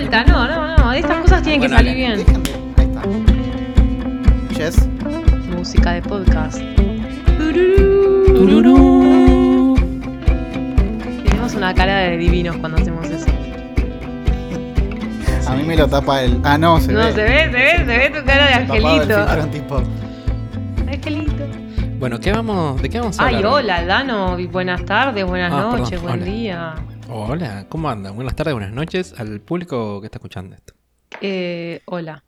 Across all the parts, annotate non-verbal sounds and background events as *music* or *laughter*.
vuelta. No, no, no. Estas cosas tienen Bueno, que salir bien. Ahí está. Yes. Música de podcast. Tururú. Tenemos una cara de divinos cuando hacemos eso. A mí me lo tapa el. Ah, no, se No, ve. se ve, se ve, se ve tu cara de angelito. Angelito. Bueno, ¿qué vamos, ¿de qué vamos a Ay, hablar? hola, Dano. Buenas tardes, buenas Ah, noches, perdón, buen hola. día. Hola, ¿cómo andan? Buenas tardes, buenas noches al público que está escuchando esto. Eh, hola.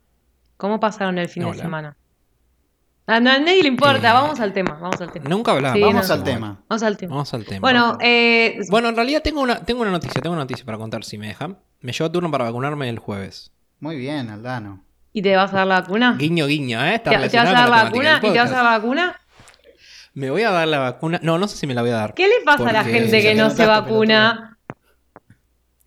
¿Cómo pasaron el fin de semana? A na- a nadie le importa, Eh, vamos al tema, vamos al tema. Nunca hablamos. Sí, Vamos no. al tema. Vamos al tema. Vamos al tema. Bueno, eh, Bueno, en realidad tengo una, tengo una noticia, tengo una noticia para contar si me dejan. Me llevo turno para vacunarme el jueves. Muy bien, Aldano. ¿y te vas a dar la vacuna? Guiño, guiño, ¿eh? Está ¿Te, te vas a dar la vacuna? ¿Y te vas a dar la vacuna? Me voy a dar la vacuna. No, no sé si me la voy a dar. ¿Qué le pasa a la gente que no se vacuna?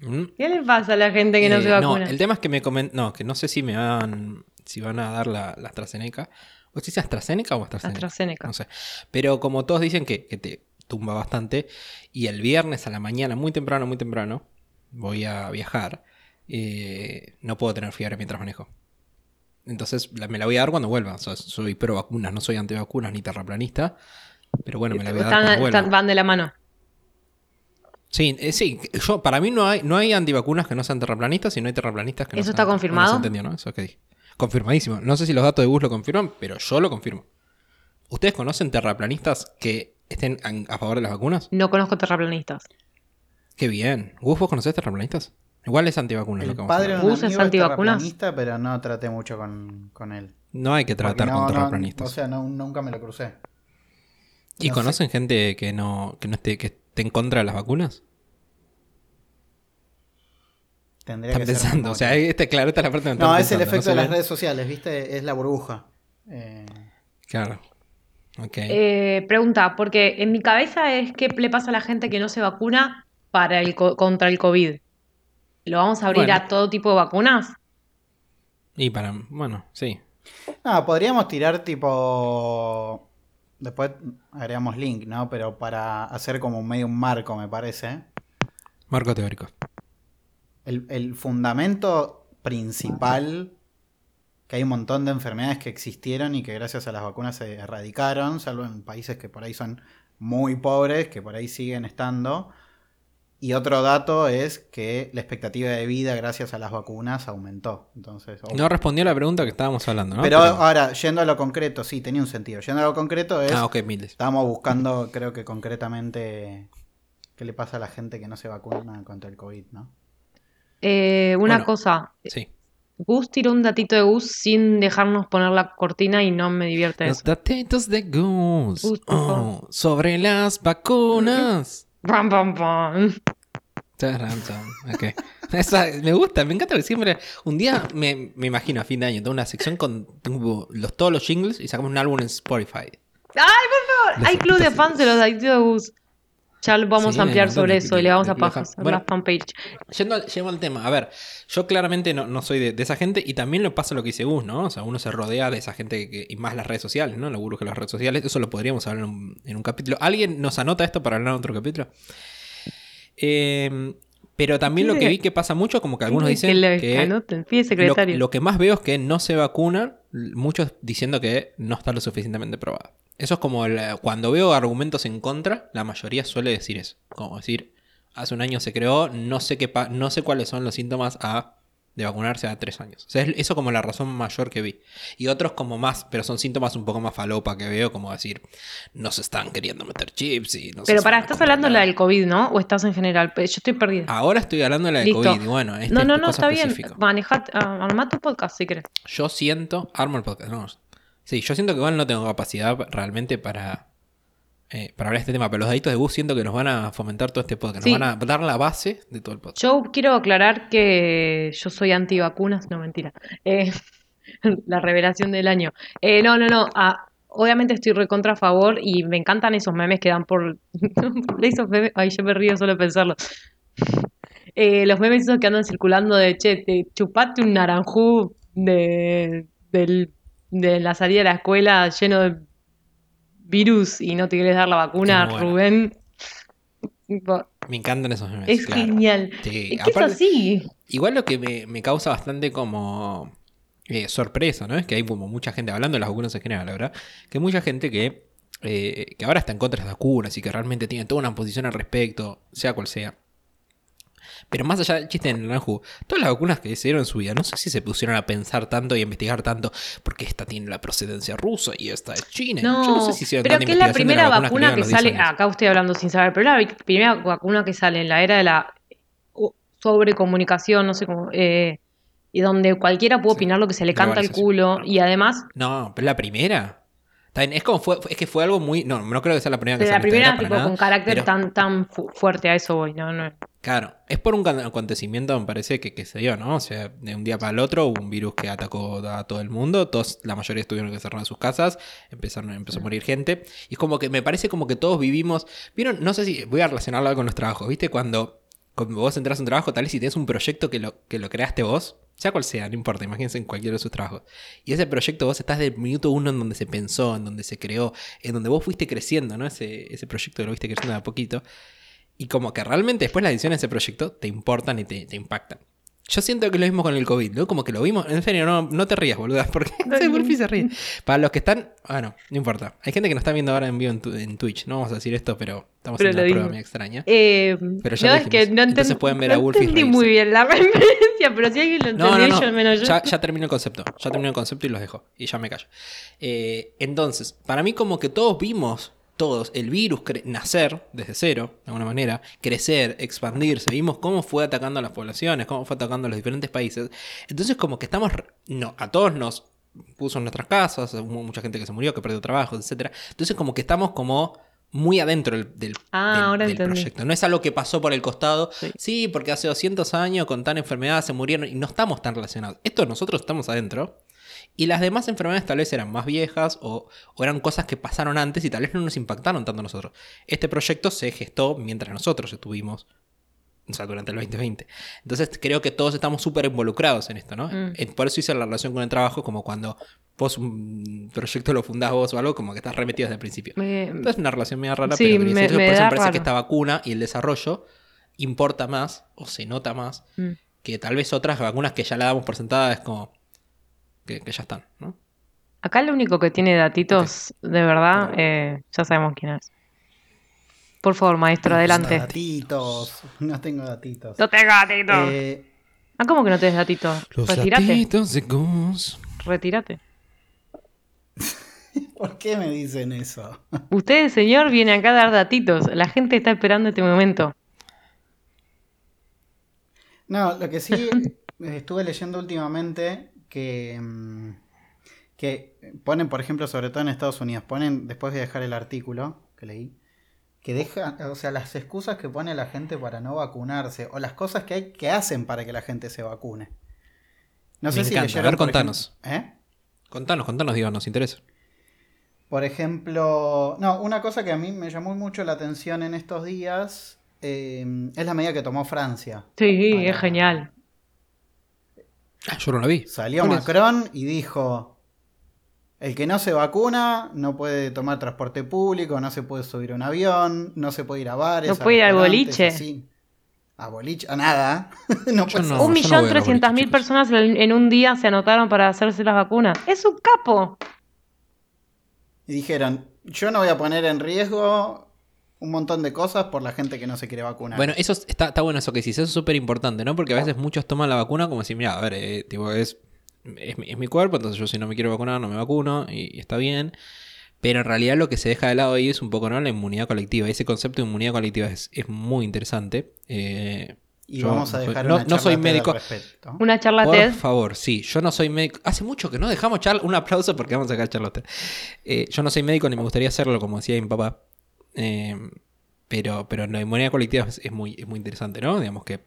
¿Mm? ¿Qué le pasa a la gente que no Eh, se vacuna? el tema es que me comen... No, que no sé si me van... Si van a dar la, la AstraZeneca. ¿O si es AstraZeneca o AstraZeneca? AstraZeneca. No sé. Pero como todos dicen que, que te tumba bastante. Y el viernes a la mañana, muy temprano, muy temprano, voy a viajar. eh, no puedo tener fiebre mientras manejo. Entonces la- me la voy a dar cuando vuelva. O sea, soy pro vacunas, no soy antivacunas ni terraplanista. Pero bueno, me la voy a dar Están- cuando vuelva. están- van de la mano. Sí, eh, sí, yo, para mí no hay, no hay antivacunas que no sean terraplanistas y no hay terraplanistas que no ¿Eso sean está confirmado? No se entendió, ¿no? Eso que dije. Confirmadísimo. No sé si los datos de Gus lo confirman, pero yo lo confirmo. ¿Ustedes conocen terraplanistas que estén a favor de las vacunas? No conozco terraplanistas. Qué bien. Gus, ¿vos conocés terraplanistas? Igual es antivacunas lo El que vamos a padre de un ¿Gus es amigo es antivacunas? terraplanista, pero no traté mucho con, con él. No hay que tratar no- con no- terraplanistas. o sea, no- nunca me lo crucé. ¿Y no conocen gente que no, que no esté, que esté en contra de las vacunas? Tendría Están que ser pensando. O mucho. sea, este, claro, esta es la parte donde No, es el efecto de las redes sociales, ¿viste? Es la burbuja. Eh, Claro. Ok. Eh, pregunta, porque en mi cabeza es qué le pasa a la gente que no se vacuna para el co- contra el COVID. ¿Lo vamos a abrir Bueno. a todo tipo de vacunas? Y para, bueno, sí. No, podríamos tirar tipo. Después agregamos link, ¿no? Pero para hacer como medio un marco, me parece. Marco teórico. El, el fundamento principal, que hay un montón de enfermedades que existieron y que gracias a las vacunas se erradicaron, salvo en países que por ahí son muy pobres, que por ahí siguen estando. Y otro dato es que la expectativa de vida gracias a las vacunas aumentó. Entonces, No respondió a la pregunta que estábamos hablando, ¿no? pero ahora, yendo a lo concreto, sí, tenía un sentido. Yendo a lo concreto es... Ah, ok, miles. Estábamos buscando, creo que concretamente, qué le pasa a la gente que no se vacuna contra el COVID, ¿no? Eh, una Bueno. cosa, Sí. Gus tiró un datito de Gus sin dejarnos poner la cortina y no me divierte Los eso. datitos de Gus. Oh, sobre las vacunas. Pam, pam, pam. Charan, chan. Ok. *laughs* Esa- me gusta, me encanta que siempre. Un día me, me imagino a fin de año, tengo una sección con los, todos los jingles y sacamos un álbum en Spotify. ¡Ay, por favor! Hay club de fans de los Gus. Ya lo vamos Sí, a ampliar sobre eso y le vamos a pasar. Bueno. la fanpage. Yendo al, yendo al tema, a ver, yo claramente no, no soy de, de esa gente y también lo pasa lo que dice Gus, ¿no? O sea, uno se rodea de esa gente que, y más las redes sociales, ¿no? Lo que las redes sociales, eso lo podríamos hablar en un, en un capítulo. ¿Alguien nos anota esto para hablar en otro capítulo? Eh, pero también lo que vi que pasa mucho, como que algunos dicen que que anoten, lo, secretario. lo que más veo es que no se vacunan, muchos diciendo que no está lo suficientemente probado. Eso es como cuando veo argumentos en contra, la mayoría suele decir eso. Como decir, hace un año se creó, no sé qué no sé cuáles son los síntomas a de vacunarse a tres años. O sea, es eso como la razón mayor que vi. Y otros como más, pero son síntomas un poco más falopa que veo, como decir, no se están queriendo meter chips y no Pero para, estás hablando de la del COVID, ¿no? ¿O estás en general? Yo estoy perdida. Ahora estoy hablando de la de Listo. COVID y bueno, este no, es no, no, cosa está bien. específica. Manejad, ah, armá tu podcast si querés. Yo siento. Armo el podcast. No. Sí, yo siento que igual no tengo capacidad realmente para. Eh, para hablar de este tema. Pero los daditos de bus siento que nos van a fomentar todo este podcast. Sí. Nos van a dar la base de todo el podcast. Yo quiero aclarar que yo soy antivacunas, no mentira. Eh, *laughs* la revelación del año. Eh, no, no, no. ah, obviamente estoy recontra a favor y me encantan esos memes que dan por. *laughs* esos memes, ay, yo me río solo de pensarlo. Los memes esos que andan circulando de che, te chupate un naranjú de, del- de la salida de la escuela lleno de virus y no te quieres dar la vacuna, bueno. Rubén. Me encantan esos memes. Es claro. genial. Sí, Es que es así. Igual lo que me, me causa bastante como eh, sorpresa, ¿no? Es que hay como mucha gente, hablando de las vacunas en general, la verdad, que hay mucha gente que, eh, que ahora está en contra de las vacunas y que realmente tiene toda una posición al respecto, sea cual sea. Pero más allá del chiste en el Naranjú, todas las vacunas que se dieron en su vida, no sé si se pusieron a pensar tanto y a investigar tanto, porque esta tiene la procedencia rusa y esta es china. No, Yo no sé si hicieron pero tanta que es la primera vacuna que, los 10 sale, acá estoy hablando sin saber, pero es la primera vacuna que sale en la era de la sobrecomunicación, no sé cómo, eh, y donde cualquiera puede Sí, opinar lo que se le canta al culo, y además, No, pero la primera. Es como fue, es que fue algo muy. No, no creo que sea la primera que sale la primera tipo nada, con carácter pero- tan, tan fu- fuerte, a eso voy, no, no. Claro, es por un acontecimiento, me parece, que, que se dio, ¿no? O sea, de un día para el otro hubo un virus que atacó a todo el mundo, todos, la mayoría tuvieron que cerrar sus casas, empezaron, empezó a morir gente, y es como que me parece como que todos vivimos, vieron, no sé si voy a relacionarlo con los trabajos, ¿viste? Cuando, cuando vos entras a un trabajo, tal vez si tienes un proyecto que lo, que lo creaste vos, sea cual sea, no importa, imagínense en cualquiera de sus trabajos, y ese proyecto vos estás del minuto uno en donde se pensó, en donde se creó, en donde vos fuiste creciendo, ¿no? Ese, ese proyecto lo viste creciendo de a poquito. Y como que realmente después las decisiones de ese proyecto te importan y te, te impactan. Yo siento que lo mismo con el COVID, ¿no? Como que lo vimos. En serio, no, no te rías, boluda. *laughs* Porque No, no. Murphy se ríe. Para los que están. Bueno, no importa. Hay gente que nos está viendo ahora en vivo en, tu- en Twitch. No vamos a decir esto, pero estamos Pero haciendo lo una prueba muy extraña. Eh, Pero ya no, es que no, Entonces pueden ver a no Wolf entendí muy bien la *laughs* referencia, pero si alguien lo No, entendió, no, yo no. menos yo. Ya, ya terminó el concepto. Ya terminó el concepto y los dejo. Y ya me callo. Eh, entonces, para mí, como que todos vimos, todos, el virus nacer desde cero, de alguna manera, crecer, expandirse. Vimos cómo fue atacando a las poblaciones, cómo fue atacando a los diferentes países. Entonces, como que estamos. No, a todos nos puso en nuestras casas, hubo mucha gente que se murió, que perdió trabajo, etcétera. Entonces, como que estamos como muy adentro del, del- Ah, del- proyecto. No es algo que pasó por el costado. Sí. Sí. porque hace 200 años con tal enfermedad se murieron y no estamos tan relacionados. Esto nosotros estamos adentro. Y las demás enfermedades tal vez eran más viejas o, o eran cosas que pasaron antes y tal vez no nos impactaron tanto a nosotros. Este proyecto se gestó mientras nosotros estuvimos, o sea, durante el 2020. Entonces creo que todos estamos súper involucrados en esto, ¿no? Mm. Eh, Por eso hice la relación con el trabajo, como cuando vos un proyecto lo fundás vos o algo, como que estás remetido desde el principio. Entonces es una relación medio rara, Sí, pero me- me por eso me parece raro. que esta vacuna y el desarrollo importa más o se nota más Mm. que tal vez otras vacunas que ya la damos por sentada es como que, que ya están, ¿no? Acá el único que tiene datitos de verdad, eh, ya sabemos quién es. Por favor, maestro, adelante. Datitos. No tengo datitos. No tengo datitos. Eh, Ah, ¿cómo que no tenés datitos? Retírate. de Gus. Retírate. *laughs* ¿Por qué me dicen eso? Usted, señor, viene acá a dar datitos. La gente está esperando este momento. No, lo que sí *laughs* estuve leyendo últimamente que, mm, que ponen, por ejemplo, sobre todo en Estados Unidos, ponen, después de dejar el artículo que leí, que deja, o sea, las excusas que pone la gente para no vacunarse, o las cosas que hay que hacen para que la gente se vacune. No Me encanta. A leyeron, ver, por contanos. ejemplo- ¿Eh? Contanos, contanos, digo, nos interesa. Por ejemplo, no, una cosa que a mí me llamó mucho la atención en estos días eh, es la medida que tomó Francia. Sí, Para- es genial. Ah, yo no la vi. Salió. Macron y dijo, el que no se vacuna no puede tomar transporte público, no se puede subir a un avión, no se puede ir a bares. No puede ir al boliche. así. A boliche, a nada. *laughs* no no. ser. Un millón trescientas mil personas en, en un día se anotaron para hacerse las vacunas. ¡Es un capo! Y dijeron, yo no voy a poner en riesgo un montón de cosas por la gente que no se quiere vacunar. Bueno, eso es- está, está bueno eso que decís, eso es súper importante, ¿no? Porque a veces muchos toman la vacuna como si, mira, a ver, eh, tipo, es, es, mi- es mi cuerpo, entonces yo si no me quiero vacunar no me vacuno y, y está bien. Pero en realidad lo que se deja de lado ahí es un poco, ¿no? La inmunidad colectiva. Ese concepto de inmunidad colectiva es, es muy interesante. Eh, y yo vamos a no soy- dejar no- una no soy charla TED médico. respecto. Una charla por TED. favor, sí, yo no soy médico. Hace mucho que no dejamos charla. Un aplauso porque vamos a sacar charla usted. Eh, yo no soy médico ni me gustaría hacerlo, como decía mi papá. Eh, pero, pero la inmunidad colectiva es, es muy, es muy interesante, ¿no? Digamos que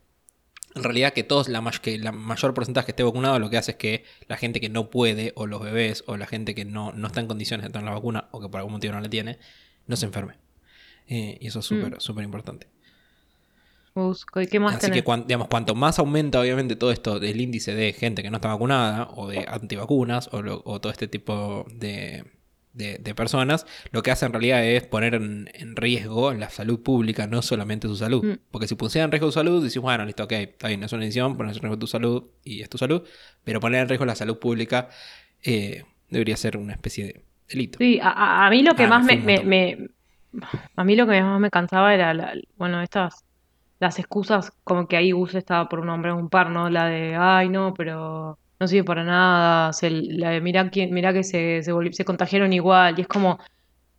en realidad que todos, la, may- que la mayor porcentaje esté vacunado, lo que hace es que la gente que no puede, o los bebés, o la gente que no, no está en condiciones de tener la vacuna, o que por algún motivo no la tiene, no se enferme. Eh, y eso es súper, Mm. súper importante. Busco, ¿y qué más Así tenés? que cuan- digamos, cuanto más aumenta obviamente todo esto del índice de gente que no está vacunada o de antivacunas o, lo- o todo este tipo de, de, de personas, lo que hace en realidad es poner en, en riesgo la salud pública, no solamente su salud. Mm. Porque si pusiera en riesgo su salud, decís, bueno, listo, ok, está bien, es una edición, pones en riesgo tu salud y es tu salud, pero poner en riesgo la salud pública eh, debería ser una especie de delito. Sí, a, mí lo que Ah, más me me, a mí lo que más me cansaba era la- bueno, estas las excusas como que ahí Gus estaba por un hombre un par, ¿no? La de ay no, pero no sirve para nada, se, la de mirá quién, mirá que se, se, contagiaron igual, y es como,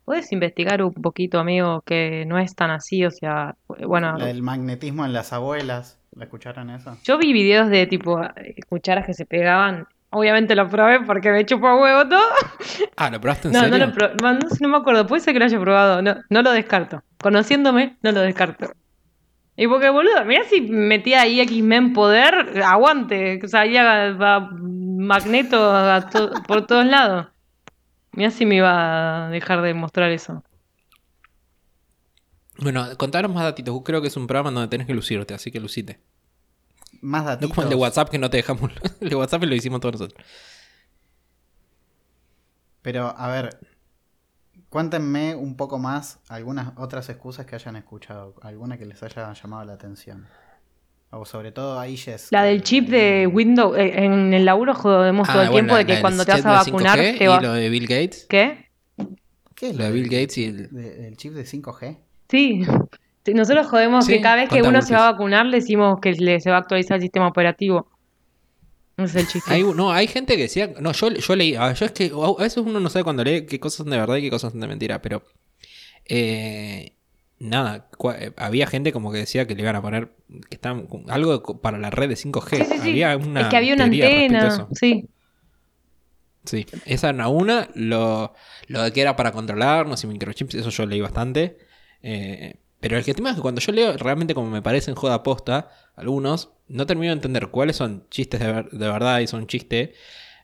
puedes investigar un poquito, amigo, que no es tan así, o sea, bueno, La del magnetismo en las abuelas. ¿La escucharon eso? yo vi videos de tipo eh, cucharas que se pegaban. Obviamente lo probé porque me chupa huevo todo. Ah, ¿lo probaste en No, serio? no lo pro- no, no sé, no me acuerdo, puede ser que lo haya probado, no, no lo descarto. Conociéndome, no lo descarto. Y porque, boludo, mirá si metía ahí X-Men poder, aguante, o sea, ahí a- a Magneto a to- por todos lados. Mirá si me iba a dejar de mostrar eso. Bueno, contaros más datitos. Creo que es un programa donde tenés que lucirte, así que lucite. Más No datitos. como el de WhatsApp que no te dejamos. *laughs* El de WhatsApp lo hicimos todos nosotros. Pero, a ver, cuéntenme un poco más algunas otras excusas que hayan escuchado. Alguna que les haya llamado la atención. O sobre todo ahí, Jess. La del chip de Windows, eh, en el laburo jodemos todo Ah, el bueno, tiempo de que cuando te vas a vacunar 5G te va... Y lo de Bill Gates. ¿Qué? ¿Qué es Lo de Bill Gates y el... de- ¿El chip de 5G? Sí, Sí, nosotros jodemos Sí, que cada vez que uno se va a vacunar le decimos que le, se va a actualizar el sistema operativo. Es el chiste. Hay, no, hay gente que decía. No, yo, yo leí. ah, Yo es que a veces uno no sabe cuando lee qué cosas son de verdad y qué cosas son de mentira, pero. eh, nada, eh, había gente como que decía que le iban a poner. que algo para la red de 5G. Sí, sí, sí. Había una es que había una antena. Sí. Sí, esa era una. Lo, lo de que era para controlarnos y microchips, eso yo leí bastante. Eh, pero el que tema es que cuando yo leo, realmente como me parecen joda posta, algunos, no termino de entender cuáles son chistes de, ver- de verdad y son chistes.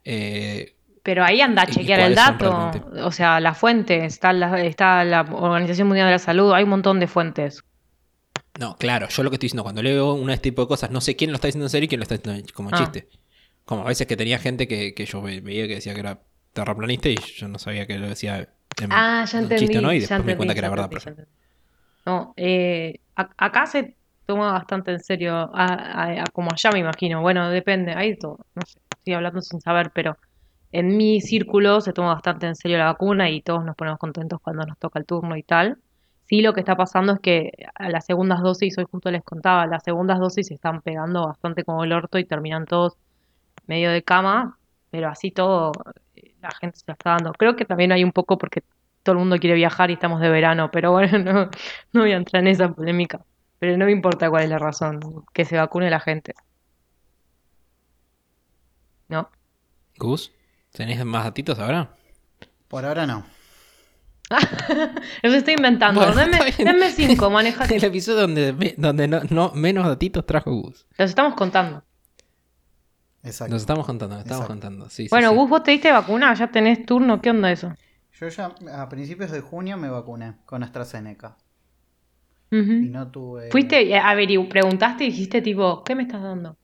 eh, Pero ahí anda a ¿Y chequear el dato. O sea, la fuente. Está la, está la Organización Mundial de la Salud. Hay un montón de fuentes. no, claro, yo lo que estoy diciendo, cuando leo un este tipo de cosas, no sé quién lo está diciendo en serio y quién lo está diciendo como Ah. chiste. Como a veces que tenía gente que, que yo ve- veía que decía que era terraplanista y yo no sabía que lo decía en, Ah, ya en entendí. chiste no, y ya después me di cuenta que era ya verdad. ya entendí. No, eh, acá se toma bastante en serio, a- a- a- como allá me imagino. Bueno, depende, hay todo. No sé, estoy hablando sin saber, pero en mi círculo se toma bastante en serio la vacuna y todos nos ponemos contentos cuando nos toca el turno y tal. Sí, lo que está pasando es que a las segundas dosis, hoy justo les contaba, las segundas dosis se están pegando bastante como el orto y terminan todos medio de cama, pero así todo eh, la gente se la está dando. Creo que también hay un poco porque todo el mundo quiere viajar y estamos de verano, pero bueno, *laughs* no, no voy a entrar en esa polémica. Pero no me importa cuál es la razón, que se vacune la gente. ¿No? Gus, ¿tenés más datitos ahora? Por ahora no. *laughs* Los estoy inventando. Bueno, denme, denme cinco, *laughs* manejate. El episodio donde, donde no, no- menos datitos trajo Gus. Los estamos contando. Exacto. Nos estamos contando, nos estamos Exacto. contando. Sí, sí, Bueno, sí. Gus, vos te diste vacuna, ya tenés turno, ¿qué onda eso? Yo ya a principios de junio me vacuné con AstraZeneca. Y no tuve. Fuiste, eh, a ver, y preguntaste y dijiste tipo, ¿qué me estás dando?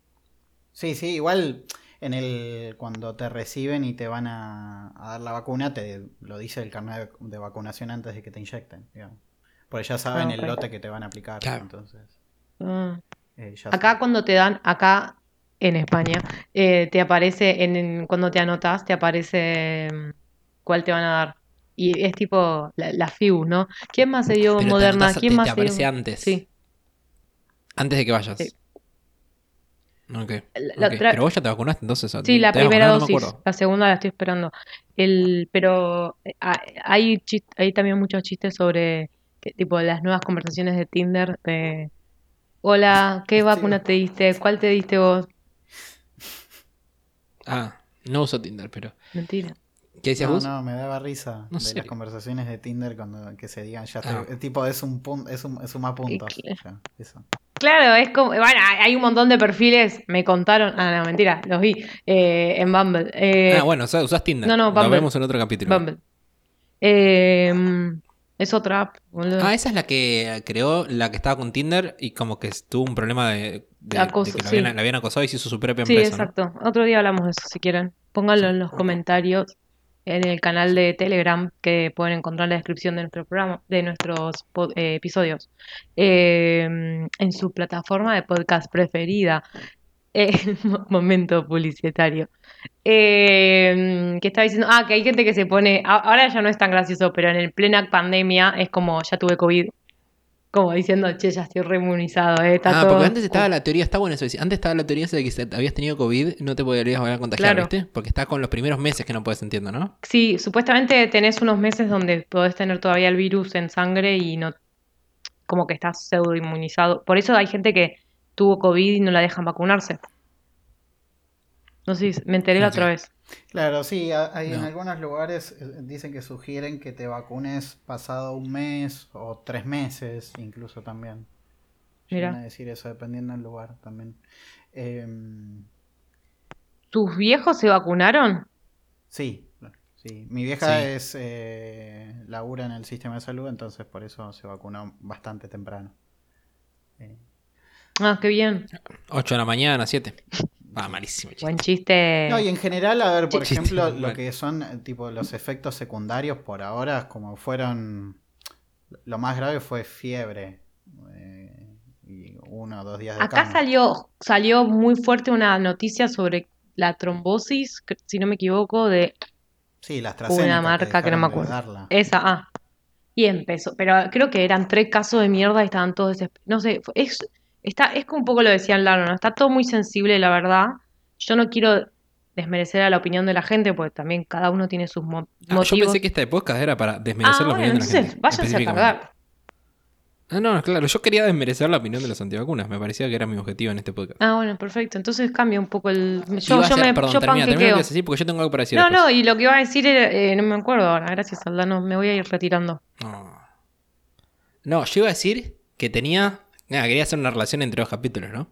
Sí, sí, igual en el cuando te reciben y te van a, a dar la vacuna, te lo dice el carnet de, de vacunación antes de que te inyecten, digamos. Porque ya saben Ah, el lote que te van a aplicar. Claro. Entonces, Ah. eh, ya Acá saben. cuando te dan, acá en España, eh, te aparece, en, en- cuando te anotas, te aparece mm, cuál te van a dar. Y es tipo la, la FIU, ¿no? ¿Quién más se dio Pero te Moderna? ¿Quién te- más te se dio? aparece antes. Sí. Antes de que vayas. Sí. La Pero vos ya te vacunaste entonces. Sí, la ¿te has primera dosis, No la segunda la estoy esperando. El, pero eh, ah, hay, hay también muchos chistes sobre que, tipo las nuevas conversaciones de Tinder de Hola, ¿qué Sí. vacuna te diste? ¿Cuál te diste vos? Ah, no uso Tinder, pero. Mentira. ¿Qué decías No, vos? no, me daba risa No de sé. las conversaciones de Tinder cuando que se digan ya Ah. estoy- tipo es un punto, es un, es suma puntos. qué? ya, eso. Claro, es como, bueno, hay un montón de perfiles, me contaron, ah, no, mentira, los vi eh, en Bumble. Eh, ah, bueno, usás Tinder. no, no, Lo Bumble. vemos en otro capítulo. Bumble. Eh, es otra app, boludo. Ah, esa es la que creó, la que estaba con Tinder y como que tuvo un problema de, de- Acoso, de que la sí. habían, la habían acosado y se hizo su propia Sí, empresa. ¿no? exacto. Otro día hablamos de eso si quieren. Pónganlo Sí, en los comentarios. En el canal de Telegram que pueden encontrar en la descripción de nuestro programa, de nuestros eh, episodios, eh, en su plataforma de podcast preferida. Eh, *laughs* mo- momento publicitario. Eh, que estaba diciendo, ah, que hay gente que se pone, ahora ya no es tan gracioso, pero en el plena pandemia es como, ya tuve COVID. Como diciendo, che, ya estoy reinmunizado, eh, está Ah, todo- porque antes estaba la teoría, está bueno eso. Antes estaba la teoría de que si habías tenido COVID no te podrías volver a contagiar, Claro. ¿viste? Porque está con los primeros meses que no puedes, entiendo, ¿no? Sí, supuestamente tenés unos meses donde podés tener todavía el virus en sangre y no, como que estás pseudo inmunizado. Por eso hay gente que tuvo COVID y no la dejan vacunarse. No sé, si me enteré la Ok. otra vez. Claro, sí, hay en No. algunos lugares eh, dicen que sugieren que te vacunes pasado un mes o tres meses, incluso también. Mira. a decir eso dependiendo del lugar también. Em, ¿Tus viejos se vacunaron? sí, sí. Mi vieja Sí. es eh, labura en el sistema de salud, entonces por eso se vacunó bastante temprano. Eh, Ah, qué bien. 8 de la mañana, 7. Va, malísimo. chiste. Buen chiste. No, y en general, a ver, por Chiste, ejemplo, lo bueno. que son tipo los efectos secundarios por ahora, como fueron, lo más grave fue fiebre eh, y uno o dos días de Acá cama. salió, salió muy fuerte una noticia sobre la trombosis, si no me equivoco, de Sí, la una marca que no me acuerdo. darla. esa. Ah, y empezó. Pero creo que eran tres casos de mierda y estaban todos desesperados. No sé, es, está, es como un poco lo decía Lalo, ¿no? Está todo muy sensible, la verdad. Yo no quiero desmerecer a la opinión de la gente, porque también cada uno tiene sus mo- Ah, yo motivos. pensé que esta podcast era para Ah, desmerecer la bueno, opinión de la gente. váyanse a cagar. Ah, no, claro, yo quería desmerecer la opinión de los antivacunas. Me parecía que era mi objetivo en este podcast. Ah, bueno, perfecto. Entonces cambia un poco el. Yo, yo ser- me perdón, yo termina, termina lo que decís, porque yo tengo algo para decir No, después. no, y lo que iba a decir era, eh, no me acuerdo ahora, gracias Aldano, me voy a ir retirando. No. No, yo iba a decir que tenía. Nada, quería hacer una relación entre dos capítulos, ¿no?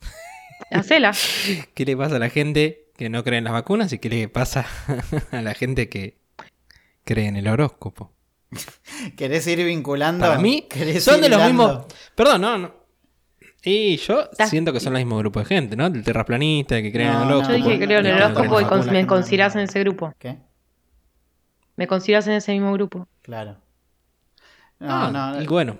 *laughs* Hacela. *laughs* ¿Qué le pasa a la gente que no cree en las vacunas y qué le pasa *laughs* a la gente que cree en el horóscopo? ¿Querés ir vinculando? Para mí, ¿Querés son ir de los mismos. Perdón, no, no. Y yo siento que son el mismo grupo de gente, ¿no? El terraplanista que cree en No, el no, horóscopo. Yo dije que creo en el no, no, horóscopo y no, no, no, me no, considerás no. en ese grupo. ¿Qué? Me considerás en ese mismo grupo. Claro. No, Ah, no, y bueno,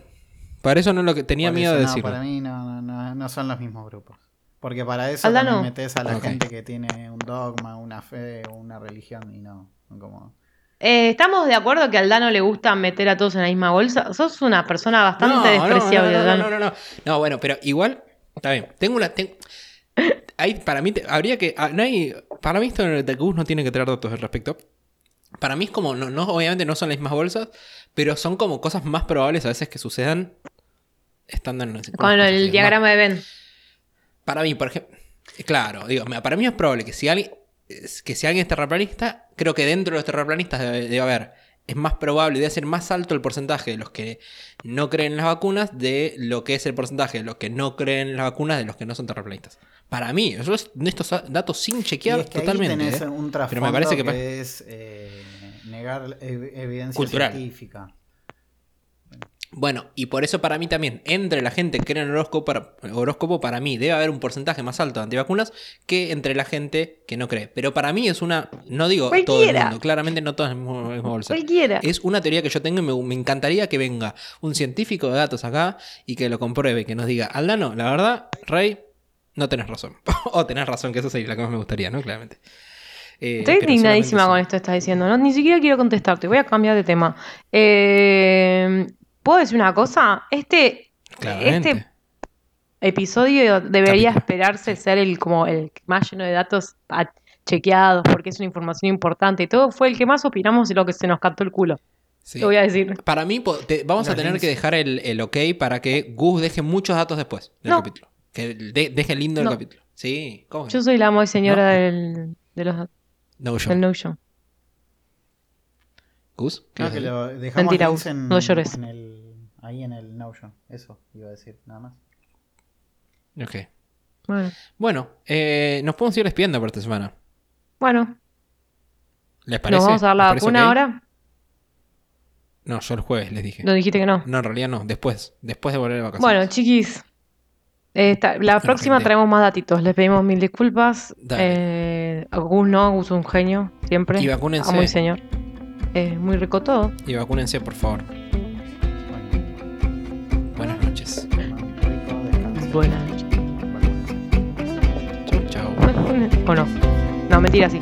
para eso no lo que tenía por miedo de no, decirlo. para mí no, no, no, no son los mismos grupos. Porque para eso también metes a la gente que tiene un dogma, una fe, una religión y no. no como... Eh, ¿Estamos de acuerdo que a Aldano le gusta meter a todos en la misma bolsa? Sos una persona bastante No, no, despreciable, no, no, no, no, no. No, bueno, pero igual, está bien. Tengo una. ten- Hay, para mí, te- habría que. ah, No hay, para mí, esto de Gus no tiene que traer datos al respecto. Para mí es como. No, no, obviamente no son las mismas bolsas, pero son como cosas más probables a veces que sucedan estando en. Con el diagrama de Ben. Para mí, por ejemplo. Claro, digo, para mí es probable que si alguien. es- Que si alguien es terraplanista, creo que dentro de los terraplanistas debe, debe haber. Es más probable, debe ser más alto el porcentaje de los que no creen en las vacunas de lo que es el porcentaje de los que no creen en las vacunas de los que no son terraplanistas. Para mí, eso es de estos datos sin Y chequear es que ahí totalmente. tenés ¿eh? un Pero me parece que pa- que es eh, negar ev- evidencia Cultural. científica. Bueno, y por eso para mí también, entre la gente que cree en el horóscopo, para, horóscopo, para mí debe haber un porcentaje más alto de antivacunas que entre la gente que no cree. Pero para mí es una, no digo todo el mundo, claramente no todos en misma- misma bolsa. Cualquiera. Es una teoría que yo tengo y me, me encantaría que venga un científico de datos acá y que lo compruebe, que nos diga, Aldano, la verdad, Rey, no tenés razón. *laughs* o tenés razón, que eso sería la que más me gustaría, ¿no? Claramente. Eh, Estoy indignadísima con esto que estás diciendo, ¿no? Ni siquiera quiero contestarte, voy a cambiar de tema. Eh, ¿Puedo decir una cosa? Este. Claramente. este episodio debería Capítulo. esperarse ser el como el más lleno de datos a- chequeados, porque es una información importante y todo. Fue el que más opinamos de lo que se nos cantó el culo. Sí. Te voy a decir. Para mí, te- vamos a tener links. que dejar el, el ok para que Gus deje muchos datos después del No. capítulo. Que de- deje lindo el No. capítulo. Sí, ¿cómo que Yo soy la muy señora No. del, de los, No, yo. del Notion. ¿Gus? ¿Qué No, que lo dejamos Mentira, Gus, en, no llores. en el, ahí en el Notion. Eso iba a decir, nada más. Ok. Bueno, Bueno, eh, nos podemos ir despidiendo por esta semana. bueno ¿Les parece? ¿nos vamos a dar la ¿Les parece vacuna ahora? No, yo el jueves les dije. No dijiste que no. No, en realidad no. Después. Después de volver de vacaciones. Bueno, chiquis, la próxima gente. traemos más datitos. Les pedimos mil disculpas. Dale. Eh, Gus no, Gus es un genio, siempre. Y vacúnense. Amo señor. Eh, muy rico todo. Y vacúnense, por favor. Buenas noches. Buenas noches. Chau, chau. ¿O no? No, mentira, sí.